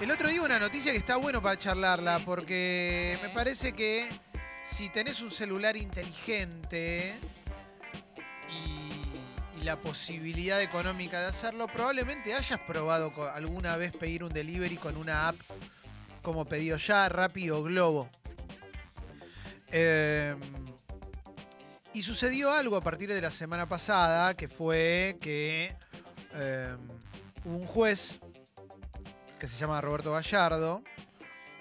El otro día una noticia que está bueno para charlarla, porque me parece que si tenés un celular inteligente y, y la posibilidad económica de hacerlo, probablemente hayas probado alguna vez pedir un delivery con una app como Pedido Ya, Rappi o Globo. Eh, y sucedió algo a partir de la semana pasada, que fue que eh, un juez que se llama Roberto Gallardo,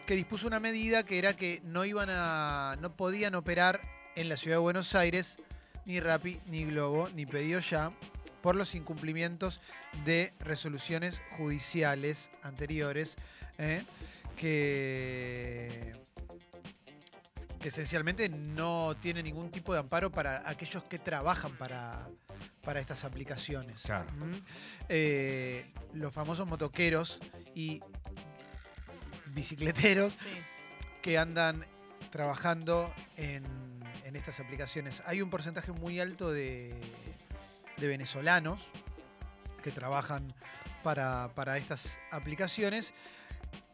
que dispuso una medida que era que no iban a. no podían operar en la ciudad de Buenos Aires ni Rappi, ni Globo, ni Pedido Ya, por los incumplimientos de resoluciones judiciales anteriores, ¿eh? que. que esencialmente no tiene ningún tipo de amparo para aquellos que trabajan para, para estas aplicaciones. Claro. ¿Mm? Eh, los famosos motoqueros y bicicleteros Sí. que andan trabajando en, en estas aplicaciones. Hay un porcentaje muy alto de, de venezolanos que trabajan para, para estas aplicaciones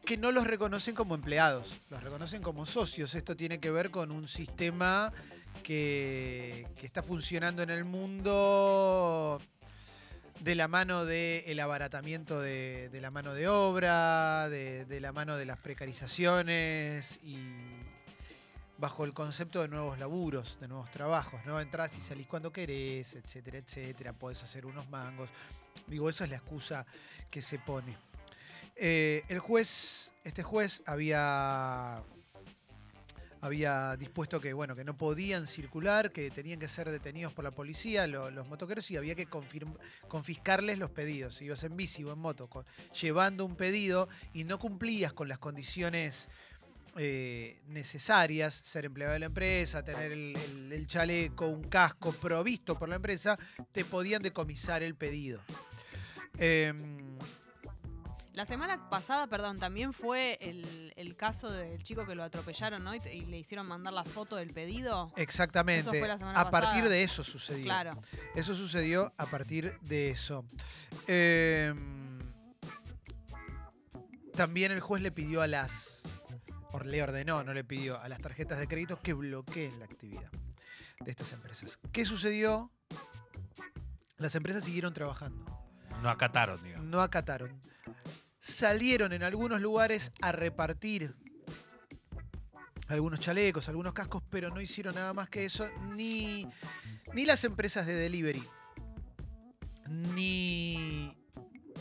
que no los reconocen como empleados, los reconocen como socios. Esto tiene que ver con un sistema que, que está funcionando en el mundo de la mano del abaratamiento de, de la mano de obra, de, de la mano de las precarizaciones y bajo el concepto de nuevos laburos, de nuevos trabajos, ¿no? Entrás y salís cuando querés, etcétera, etcétera, podés hacer unos mangos. Digo, esa es la excusa que se pone. Eh, el juez, este juez había había dispuesto que bueno que no podían circular, que tenían que ser detenidos por la policía lo- los motoqueros y había que confiscarles los pedidos. Si ibas en bici o en moto llevando un pedido y no cumplías con las condiciones eh, necesarias, ser empleado de la empresa, tener el chaleco, un casco provisto por la empresa, te podían decomisar el pedido. Em, La semana pasada, perdón, también fue el, el caso del chico que lo atropellaron, ¿no? Y, le hicieron mandar la foto del pedido. exactamente. Eso fue la semana a partir de eso sucedió. Claro. Eso sucedió a partir de eso. Em, también el juez le pidió a las. o le ordenó, no le pidió a las tarjetas de crédito que bloqueen la actividad de estas empresas. ¿Qué sucedió? Las empresas siguieron trabajando. No acataron, digamos. No acataron. Salieron en algunos lugares a repartir algunos chalecos, algunos cascos, pero no hicieron nada más que eso, ni, ni las empresas de delivery, ni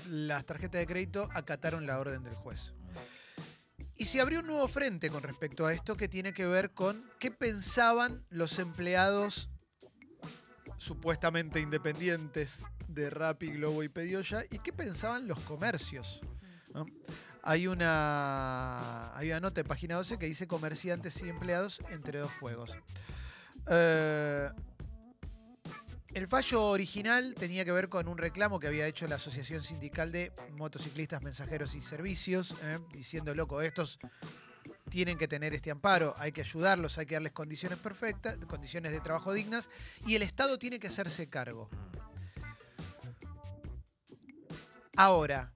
las tarjetas de crédito acataron la orden del juez. Y se abrió un nuevo frente con respecto a esto que tiene que ver con qué pensaban los empleados supuestamente independientes de Rappi, Globo y Pedido Ya y qué pensaban los comercios. Hay una, hay una nota de página 12 que dice comerciantes y empleados entre dos fuegos. Eh, el fallo original tenía que ver con un reclamo que había hecho la Asociación Sindical de Motociclistas, Mensajeros y Servicios, ¿eh? diciendo, loco, estos tienen que tener este amparo, hay que ayudarlos, hay que darles condiciones perfectas, condiciones de trabajo dignas, y el Estado tiene que hacerse cargo. Ahora,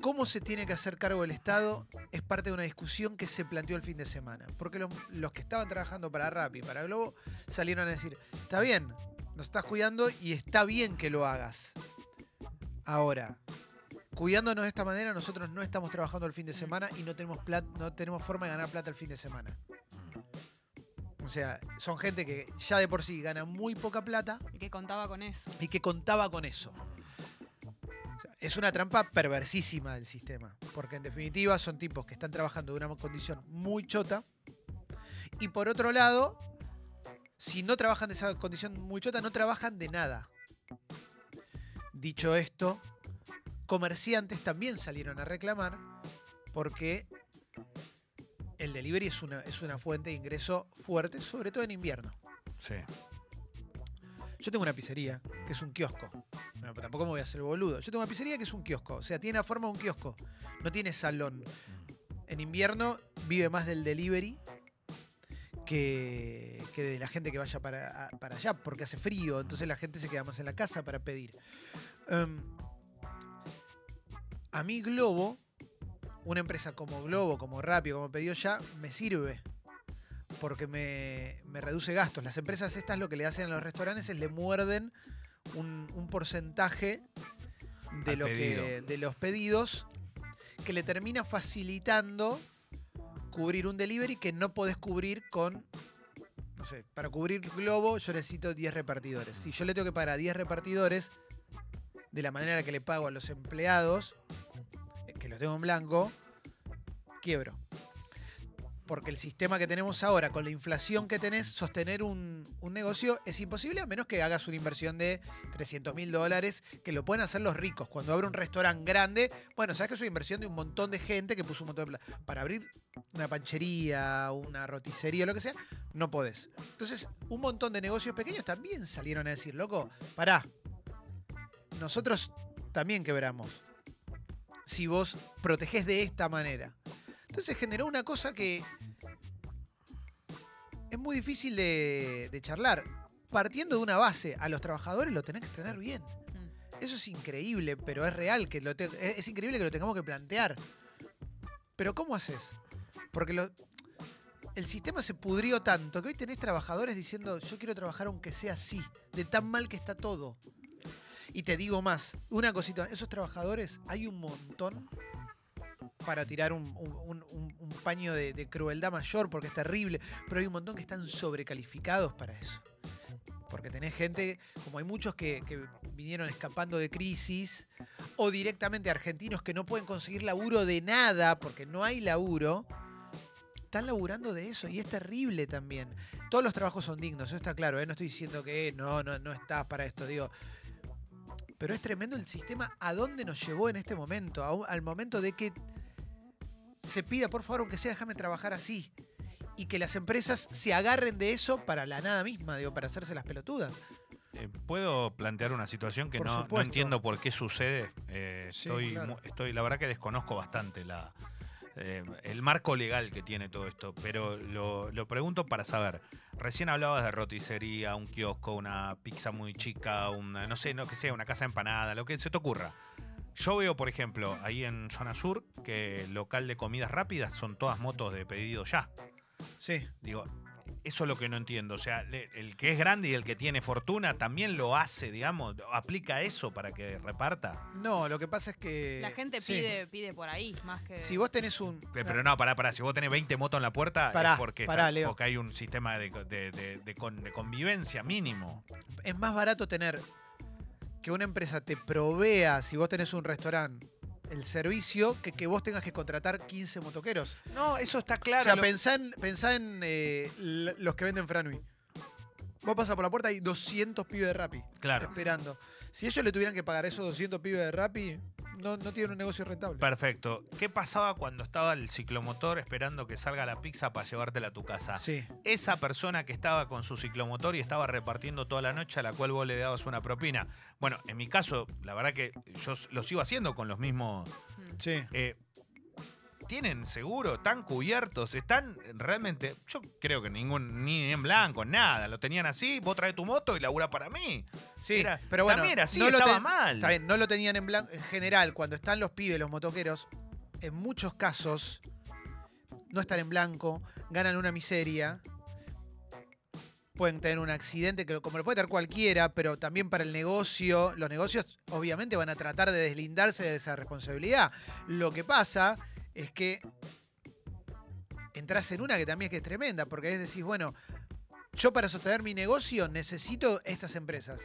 ¿cómo se tiene que hacer cargo el Estado? Es parte de una discusión que se planteó el fin de semana. Porque los, los que estaban trabajando para Rappi, para Globo, salieron a decir, está bien, nos estás cuidando y está bien que lo hagas. Ahora, cuidándonos de esta manera, nosotros no estamos trabajando el fin de semana y no tenemos, plat- no tenemos forma de ganar plata el fin de semana. O sea, son gente que ya de por sí gana muy poca plata Y que contaba con eso. y que contaba con eso. Es una trampa perversísima del sistema, porque en definitiva son tipos que están trabajando de una condición muy chota y por otro lado, si no trabajan de esa condición muy chota, no trabajan de nada. Dicho esto, comerciantes también salieron a reclamar porque el delivery es una, es una fuente de ingreso fuerte, sobre todo en invierno. Sí. Yo tengo una pizzería, que es un kiosco. Bueno, pero tampoco me voy a hacer boludo. Yo tengo una pizzería que es un kiosco. O sea, tiene la forma de un kiosco. No tiene salón. En invierno vive más del delivery que, de la gente que vaya para, allá, porque hace frío. Entonces la gente se queda más en la casa para pedir. Em, A mí Globo, una empresa como Globo, como Rappi, como Pedido Ya, me sirve. Porque me, me reduce gastos. Las empresas estas lo que le hacen a los restaurantes es le muerden un, un porcentaje de, Al lo que, pedido. de los pedidos que le termina facilitando cubrir un delivery que no podés cubrir con. No sé, para cubrir Globo yo necesito 10 repartidores. Si yo le tengo que pagar a 10 repartidores, de la manera que le pago a los empleados, eh, que los tengo en blanco, quiebro. Porque el sistema que tenemos ahora, con la inflación que tenés, sostener un, un negocio es imposible a menos que hagas una inversión de 300 mil dólares, que lo pueden hacer los ricos. Cuando abre un restaurante grande, bueno, sabes que es una inversión de un montón de gente que puso un montón de plata. Para abrir una panchería, una roticería, lo que sea, no podés. Entonces, un montón de negocios pequeños también salieron a decir, loco, pará, nosotros también quebramos. Si vos protegés de esta manera. Entonces generó una cosa que es muy difícil de, de charlar. Partiendo de una base, a los trabajadores lo tenés que tener bien. Mm. Eso es increíble, pero es real, que lo te- es es increíble que lo tengamos que plantear. Pero ¿cómo haces? Porque lo- el sistema se pudrió tanto que hoy tenés trabajadores diciendo yo quiero trabajar aunque sea así, de tan mal que está todo. Y te digo más, una cosita, esos trabajadores hay un montón para tirar un, paño de, crueldad mayor porque es terrible, pero hay un montón que están sobrecalificados para eso. Porque tenés gente, como hay muchos que, vinieron escapando de crisis, o directamente argentinos que no pueden conseguir laburo de nada porque no hay laburo, están laburando de eso y es terrible también. Todos los trabajos son dignos, eso está claro, ¿eh? no estoy diciendo que no, no, no estás para esto, digo. Pero es tremendo el sistema a dónde nos llevó en este momento, al momento de que se pida, por favor, aunque sea, déjame trabajar así. Y que las empresas se agarren de eso para la nada misma, digo, para hacerse las pelotudas. Eh, ¿Puedo plantear una situación que no, entiendo por qué sucede? Eh, Sí, estoy, claro. estoy, la verdad que desconozco bastante la, eh, el marco legal que tiene todo esto, pero lo, lo pregunto para saber. Recién hablabas de roticería, un kiosco, una pizza muy chica, una, no sé, no que sea, una casa de empanada, lo que se te ocurra. Yo veo, por ejemplo, ahí en Zona Sur, que el local de comidas rápidas son todas motos de pedido ya. Sí. Digo, eso es lo que no entiendo. O sea, el que es grande y el que tiene fortuna también lo hace, digamos, aplica eso para que reparta. No, lo que pasa es que. La gente sí. pide, pide por ahí, más que. Si vos tenés un. Pe- Pero no, pará, pará. Si vos tenés 20 motos en la puerta, Pará, es porque, pará, está- Leo. porque hay un sistema de, de- de- de con- de convivencia mínimo. Es más barato tener que una empresa te provea, si vos tenés un restaurante, el servicio, que que vos tengas que contratar 15 motoqueros. No, eso está claro. o sea, lo- pensá en, pensá en eh, los que venden Franui. Vos pasas por la puerta y hay 200 pibes de Rappi claro. esperando. Si ellos le tuvieran que pagar esos 200 pibes de Rappi, no, no tienen un negocio rentable. Perfecto. ¿Qué pasaba cuando estaba el ciclomotor esperando que salga la pizza para llevártela a tu casa? Sí. esa persona que estaba con su ciclomotor y estaba repartiendo toda la noche a la cual vos le dabas una propina. Bueno, en mi caso, la verdad que yo lo sigo haciendo con los mismos. Sí. eh, ¿Tienen seguro? ¿Están cubiertos? ¿Están realmente.? Yo creo que ningún. Ni en blanco, nada. Lo tenían así, vos traes tu moto y labura para mí. Sí, Era- pero bueno, también era así, no estaba ten- mal. Está bien, no lo tenían en blanco. En general, cuando están los pibes, los motoqueros, en muchos casos no están en blanco, ganan una miseria. Pueden tener un accidente, que como lo puede tener cualquiera, pero también para el negocio, los negocios obviamente van a tratar de deslindarse de esa responsabilidad. Lo que pasa es que entras en una que también es que es tremenda, porque es decir, bueno, yo para sostener mi negocio necesito estas empresas.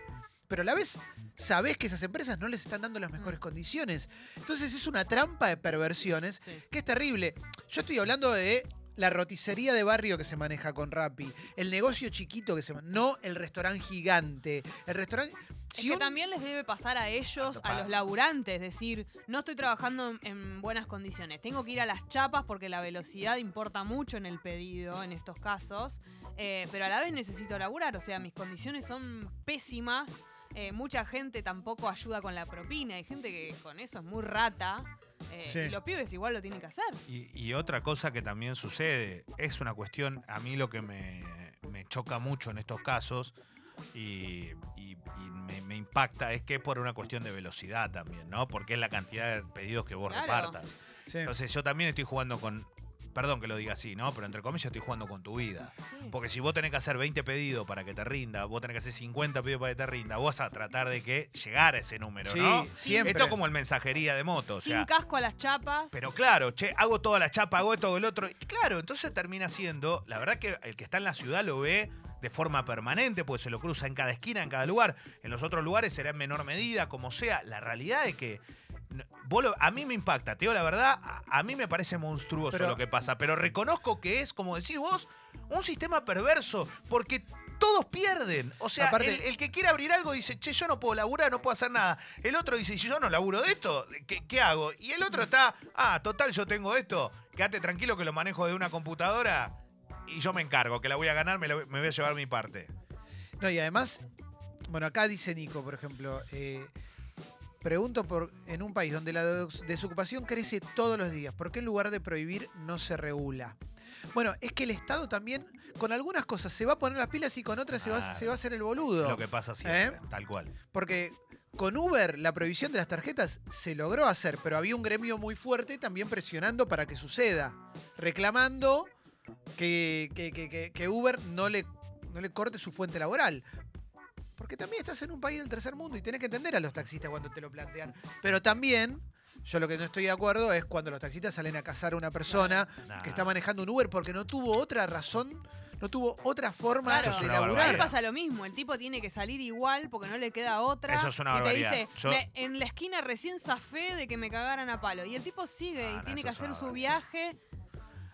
Pero a la vez sabés que esas empresas no les están dando las mejores condiciones. Entonces es una trampa de perversiones Sí. que es terrible. Yo estoy hablando de la roticería de barrio que se maneja con Rappi, el negocio chiquito que se maneja, no el restaurante gigante. El restaurante... Es si que un- también les debe pasar a ellos, a los laburantes, decir, no estoy trabajando en, en buenas condiciones, tengo que ir a las chapas porque la velocidad importa mucho en el pedido, en estos casos, eh, pero a la vez necesito laburar, o sea, mis condiciones son pésimas, eh, mucha gente tampoco ayuda con la propina, hay gente que con eso es muy rata, eh, Sí. y los pibes igual lo tienen que hacer. Y, y otra cosa que también sucede, es una cuestión, a mí lo que me, me choca mucho en estos casos, y, y- y me, me impacta, es que es por una cuestión de velocidad también, ¿no? Porque es la cantidad de pedidos que vos Claro. repartas. Sí. Entonces yo también estoy jugando con, perdón que lo diga así, ¿no? Pero entre comillas estoy jugando con tu vida. Sí. Porque si vos tenés que hacer 20 pedidos para que te rinda, vos tenés que hacer 50 pedidos para que te rinda, vos vas a tratar de que llegar a ese número, Sí, ¿no? siempre. Esto es como el mensajería de moto, o Sin sea, casco a las chapas. pero claro, che, hago toda la chapa, hago esto, hago el otro. Y claro, entonces termina siendo, la verdad que el que está en la ciudad lo ve de forma permanente, pues se lo cruza en cada esquina, en cada lugar. En los otros lugares será en menor medida, como sea. La realidad es que lo- a mí me impacta, te digo la verdad, a, a mí me parece monstruoso Pero- lo que pasa, pero reconozco que es, como decís vos, un sistema perverso, porque todos pierden. O sea, Aparte- el, el que quiere abrir algo dice, che, yo no puedo laburar, no puedo hacer nada. El otro dice, si yo no laburo de esto, ¿qué, qué hago? Y el otro está, ah, total, yo tengo esto, quédate tranquilo que lo manejo de una computadora y yo me encargo, que la voy a ganar, me, la voy- me voy a llevar mi parte. No, y además, bueno, acá dice Nico, por ejemplo, eh, pregunto por en un país donde la des- desocupación crece todos los días, ¿por qué en lugar de prohibir no se regula? Bueno, es que el Estado también, con algunas cosas se va a poner las pilas y con otras se, va, Claro. se va a hacer el boludo. Lo que pasa siempre, ¿Eh? tal cual. Porque con Uber la prohibición de las tarjetas se logró hacer, pero había un gremio muy fuerte también presionando para que suceda, reclamando que, que- que- que- que Uber no le, no le corte su fuente laboral. Porque también estás en un país del tercer mundo y tenés que entender a los taxistas cuando te lo plantean. Pero también, yo lo que no estoy de acuerdo es cuando los taxistas salen a cazar a una persona Nah. que está manejando un Uber porque no tuvo otra razón, no tuvo otra forma Claro, de laburar. Pasa lo mismo, el tipo tiene que salir igual porque no le queda otra. Eso es una y te barbaridad. dice, Yo- "Me- en la esquina recién zafé de que me cagaran a palo. Y el tipo sigue Ah, y no, tiene que hacer su barbaridad. viaje.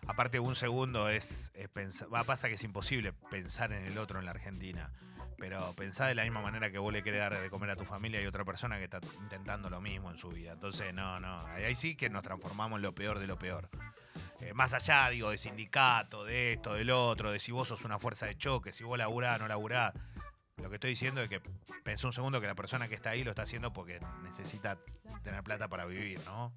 Aparte, un segundo es, es pensar. Va, pasa que es imposible pensar en el otro en la Argentina. Pero pensar de la misma manera que vos le querés dar de comer a tu familia y otra persona que está intentando lo mismo en su vida. Entonces, no, no. Ahí sí que nos transformamos en lo peor de lo peor. Eh, más allá, digo, de sindicato, de esto, del otro, de si vos sos una fuerza de choque, si vos laburás, no laburás. Lo que estoy diciendo es que pensé un segundo que la persona que está ahí lo está haciendo porque necesita tener plata para vivir, ¿no?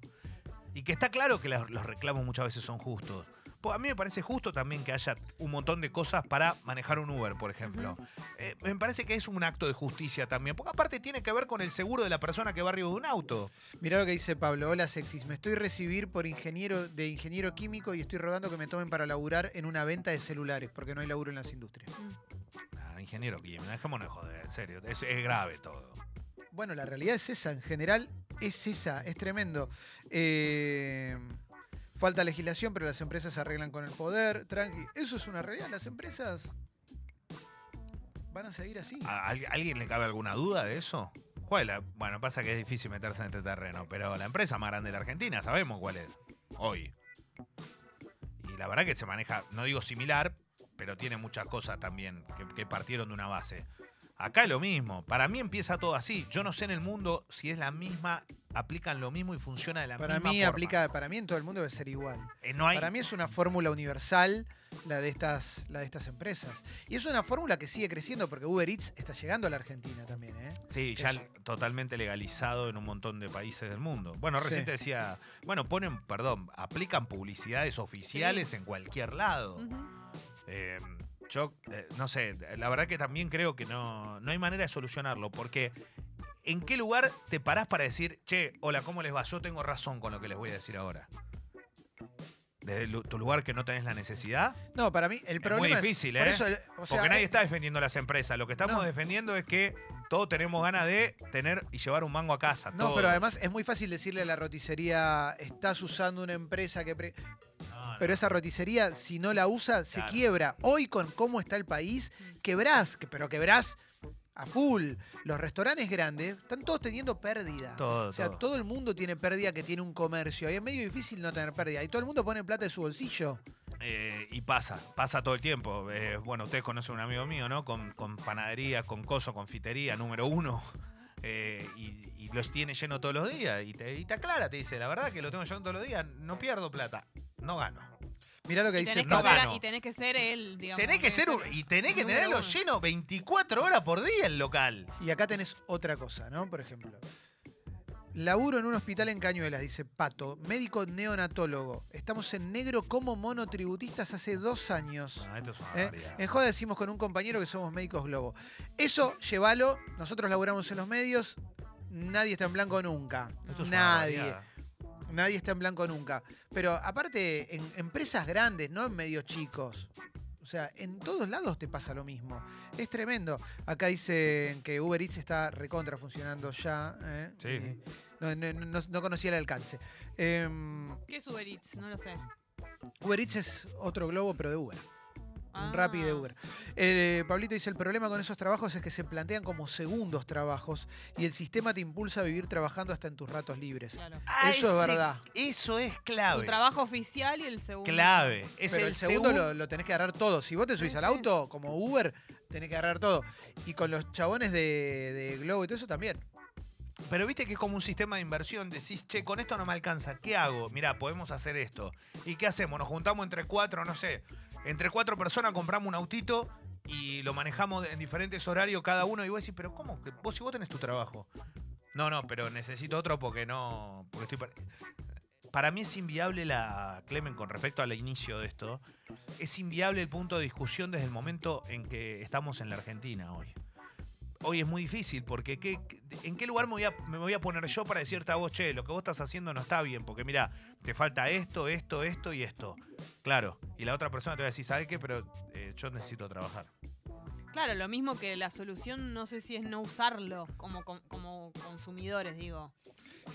Y que está claro que los reclamos muchas veces son justos. Pues a mí me parece justo también que haya un montón de cosas para manejar un Uber, por ejemplo. Eh, me parece que es un acto de justicia también, porque aparte tiene que ver con el seguro de la persona que va arriba de un auto. Mirá lo que dice Pablo. Hola, sexys. Me estoy recibir por ingeniero de ingeniero químico y estoy rogando que me tomen para laburar en una venta de celulares, porque no hay laburo en las industrias. Ah, ingeniero Guillermo, dejémonos de joder, en serio. Es, es grave todo. Bueno, la realidad es esa. En general, es esa. Es tremendo. Eh, falta legislación, pero las empresas se arreglan con el poder. Tranqui. Eso es una realidad. Las empresas van a seguir así. ¿A al- alguien le cabe alguna duda de eso? ¿Cuál Bueno, pasa que es difícil meterse en este terreno, pero la empresa más grande de la Argentina, sabemos cuál es. Hoy. Y la verdad que se maneja, no digo similar, pero tiene muchas cosas también que, que partieron de una base. Acá es lo mismo. Para mí empieza todo así. Yo no sé en el mundo si es la misma, aplican lo mismo y funciona de la Para misma mí forma. aplica, para mí en todo el mundo debe ser igual. Eh, no hay, Para mí es una fórmula universal la de estas, la de estas empresas. Y es una fórmula que sigue creciendo porque Uber Eats está llegando a la Argentina también, ¿eh? Sí, ya Eso. totalmente legalizado en un montón de países del mundo. Bueno, Sí. recién te decía, bueno, ponen, perdón, aplican publicidades oficiales en cualquier lado. Eh, yo, eh, no sé, la verdad que también creo que no, no hay manera de solucionarlo, porque ¿en qué lugar te parás para decir, che, hola, ¿cómo les va? Yo tengo razón con lo que les voy a decir ahora? Desde tu lugar que no tenés la necesidad. No, para mí el Es problema muy difícil, por ¿eh? eso, o sea, Porque nadie eh, está defendiendo las empresas. Lo que estamos No. defendiendo es que todos tenemos ganas de tener y llevar un mango a casa. No, todos. pero además es muy fácil decirle a la roticería, estás usando una empresa que... pre-". No, no. Pero esa roticería, si no la usa, se quiebra. Hoy con cómo está el país, quebrás, que- pero quebrás a full. Los restaurantes grandes están todos teniendo pérdida. Todo, O sea, todo. todo el mundo tiene pérdida que tiene un comercio. Y es medio difícil no tener pérdida. Y todo el mundo pone plata de su bolsillo. Eh, y pasa, pasa todo el tiempo. Eh, bueno, ustedes conocen un amigo mío, ¿no? Con, con panadería, con coso, confitería, número uno. Eh, y, y los tiene lleno todos los días. Y te, y te aclara, te dice, la verdad que lo tengo lleno todos los días, no pierdo plata, no gano. Mirá lo que Y dice que no ser, gano. y tenés que ser él, digamos. tenés que ser y tenés que tenerlo uno. lleno 24 horas por día el local. Y acá tenés otra cosa, ¿no? Por ejemplo, Laburo en un hospital en Cañuelas, dice Pato. Médico neonatólogo. Estamos en negro como monotributistas hace dos años. No, esto es una ¿eh? En Joda decimos con un compañero que somos médicos globo. Eso, llévalo. Nosotros laburamos en los medios. Nadie está en blanco nunca. Esto es una Nadie. Nadie está en blanco nunca. Pero aparte, en empresas grandes, no en medios chicos. O sea, en todos lados te pasa lo mismo. Es tremendo. Acá dicen que Uber Eats está recontra funcionando ya. ¿eh? Sí. Eh, no, no- no- no conocía el alcance. Em, ¿Qué es Uber Eats? No lo sé. Uber Eats es otro globo, pero de Uber. Ah. Un Rappi de Uber. Eh, Pablito dice, el problema con esos trabajos es que se plantean como segundos trabajos y el sistema te impulsa a vivir trabajando hasta en tus ratos libres. Claro. Ah, Eso es verdad. Eso es Tu clave. trabajo oficial y el segundo. Clave. Es Pero el, el, segundo segun- lo, lo tenés que agarrar todo. Si vos te subís Sí, al sí. auto, como Uber, tenés que agarrar todo. Y con los chabones de, de Globo y todo eso también. Pero viste que es como un sistema de inversión. Decís, che, con esto no me alcanza. ¿Qué hago? Mirá, podemos hacer esto. ¿Y qué hacemos? Nos juntamos entre cuatro, no sé. Entre cuatro personas compramos un autito y lo manejamos en diferentes horarios cada uno. Y vos decís, pero ¿cómo? Vos si vos tenés tu trabajo. No, no, pero necesito otro porque no. Porque estoy. par- Para mí es inviable la. Clemen, con respecto al inicio de esto. Es inviable el punto de discusión desde el momento en que estamos en la Argentina hoy hoy es muy difícil porque ¿qué- qué- ¿en qué lugar me voy, a, me voy a poner yo para decirte a vos, che, lo que vos estás haciendo no está bien? Porque mira, te falta esto, esto, esto y esto. Claro, y la otra persona te va a decir, ¿sabes qué? Pero eh, yo necesito trabajar. Claro, lo mismo que la solución, no sé si es no usarlo como, com- como consumidores, digo.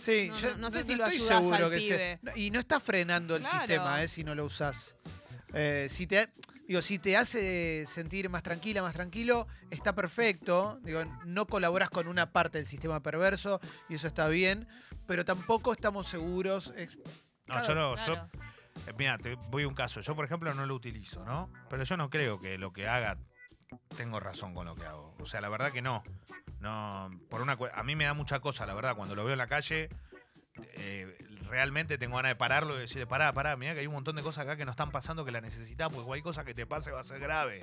Sí, No, yo no- no sé si lo estoy ayudás seguro al que pibe. Y no está frenando el Claro. sistema eh, si no lo usás. Eh, si te, digo, si te hace sentir más tranquila, más tranquilo, está perfecto. Digo, no colaboras con una parte del sistema perverso y eso está bien, pero tampoco estamos seguros. No, Claro, yo no, Claro. yo, eh, mira, te voy a un caso. Yo, por ejemplo, no lo utilizo, ¿no? Pero yo no creo que lo que haga tengo razón con lo que hago. O sea, la verdad que no. No, por una a mí me da mucha cosa, la verdad, cuando lo veo en la calle, eh, realmente tengo ganas de pararlo y decirle, pará, pará, mira que hay un montón de cosas acá que no están pasando que la necesitas, porque cualquier cosa que te pase va a ser grave.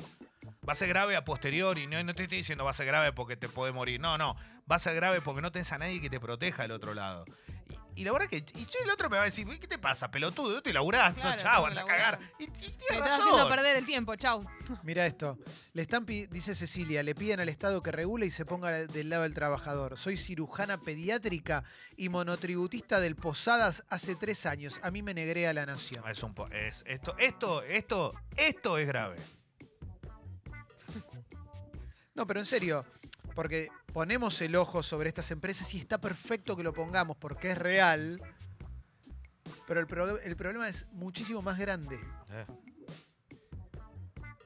Va a ser grave a posteriori, no, no te estoy diciendo va a ser grave porque te puede morir, no, no, va a ser grave porque no tenés a nadie que te proteja del otro lado. Y, la verdad que, y che, el otro me va a decir, ¿qué te pasa, pelotudo? Yo estoy laburando, Claro, tengo que anda a cagar. laburar. Y, y tienes Me estás razón. haciendo perder el tiempo, chau. Mira esto. Le están, pi- dice Cecilia, le piden al Estado que regule y se ponga del lado del trabajador. Soy cirujana pediátrica y monotributista del Posadas hace tres años. A mí me negrea la nación. Es un po- es, esto, esto, esto, esto es grave. No, pero en serio, porque ponemos el ojo sobre estas empresas y está perfecto que lo pongamos porque es real. Pero el, pro- el problema es muchísimo más grande. Eh.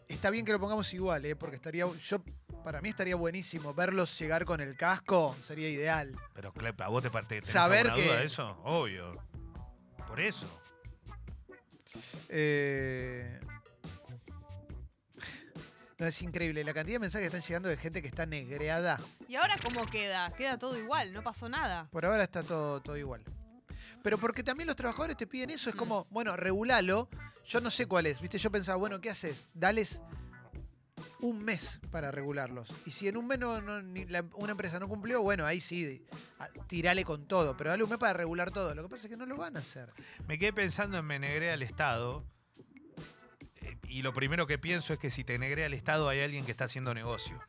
Está bien que lo pongamos igual, ¿eh? porque estaría, yo, para mí estaría buenísimo verlos llegar con el casco, sería ideal. Pero, Clepa, ¿a vos te, parte- Saber alguna duda que- de eso? Obvio. Por eso. Eh, No, es increíble la cantidad de mensajes que están llegando de gente que está negreada. ¿Y ahora cómo queda? Queda todo igual, no pasó nada. Por ahora está todo, todo igual. Pero porque también los trabajadores te piden eso, es Mm. como, bueno, regulalo. Yo no sé cuál es, ¿viste? Yo pensaba, bueno, ¿qué haces? Dales un mes para regularlos. Y si en un mes no- no- ni la- una empresa no cumplió, bueno, ahí sí, a- tirale con todo. Pero dale un mes para regular todo. Lo que pasa es que no lo van a hacer. Me quedé pensando en me negré al Estado. Y lo primero que pienso es que si te negré al Estado hay alguien que está haciendo negocio.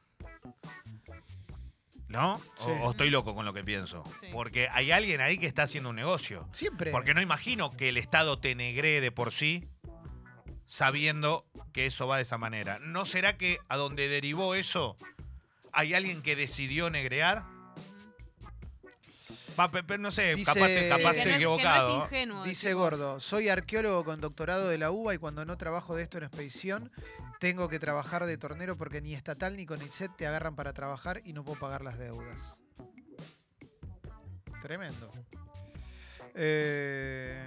¿No? O- Sí. O, estoy loco con lo que pienso. Sí. Porque hay alguien ahí que está haciendo un negocio. Siempre. Porque no imagino que el Estado te negree de por sí sabiendo que eso va de esa manera. ¿No será que a donde derivó eso hay alguien que decidió negrear? No sé, Dice- capaz, te- capaz Que estoy no es, que no equivocado. es ingenuo. Dice decimos. Gordo, soy arqueólogo con doctorado de la UBA y cuando no trabajo de esto en expedición, tengo que trabajar de tornero porque ni estatal ni CONICET te agarran para trabajar y no puedo pagar las deudas. Tremendo. Eh,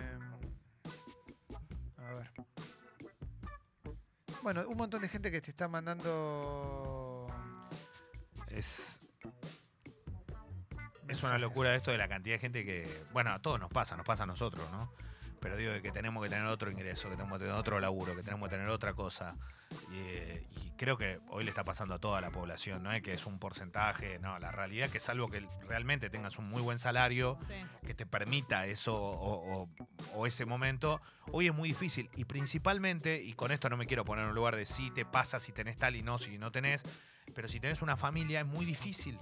a ver. Bueno, un montón de gente que te está mandando... Es, es una locura esto de la cantidad de gente que. Bueno, a todos nos pasa, nos pasa a nosotros, ¿no? pero digo que tenemos que tener otro ingreso, que tenemos que tener otro laburo, que tenemos que tener otra cosa. Y, eh, y creo que hoy le está pasando a toda la población, no es que es un porcentaje, no, la realidad es que salvo que realmente tengas un muy buen salario, Sí. que te permita eso o, o- o ese momento, hoy es muy difícil. Y principalmente, y con esto no me quiero poner en un lugar de si te pasa, si tenés tal y no, si no tenés, pero si tenés una familia es muy difícil.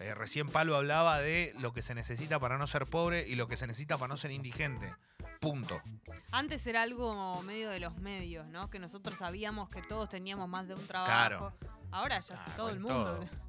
Eh, recién Palo hablaba de lo que se necesita para no ser pobre y lo que se necesita para no ser indigente. Punto. Antes era algo medio de los medios, ¿no? Que nosotros sabíamos que todos teníamos más de un trabajo. Claro. Ahora ya Ah, todo el mundo. todo.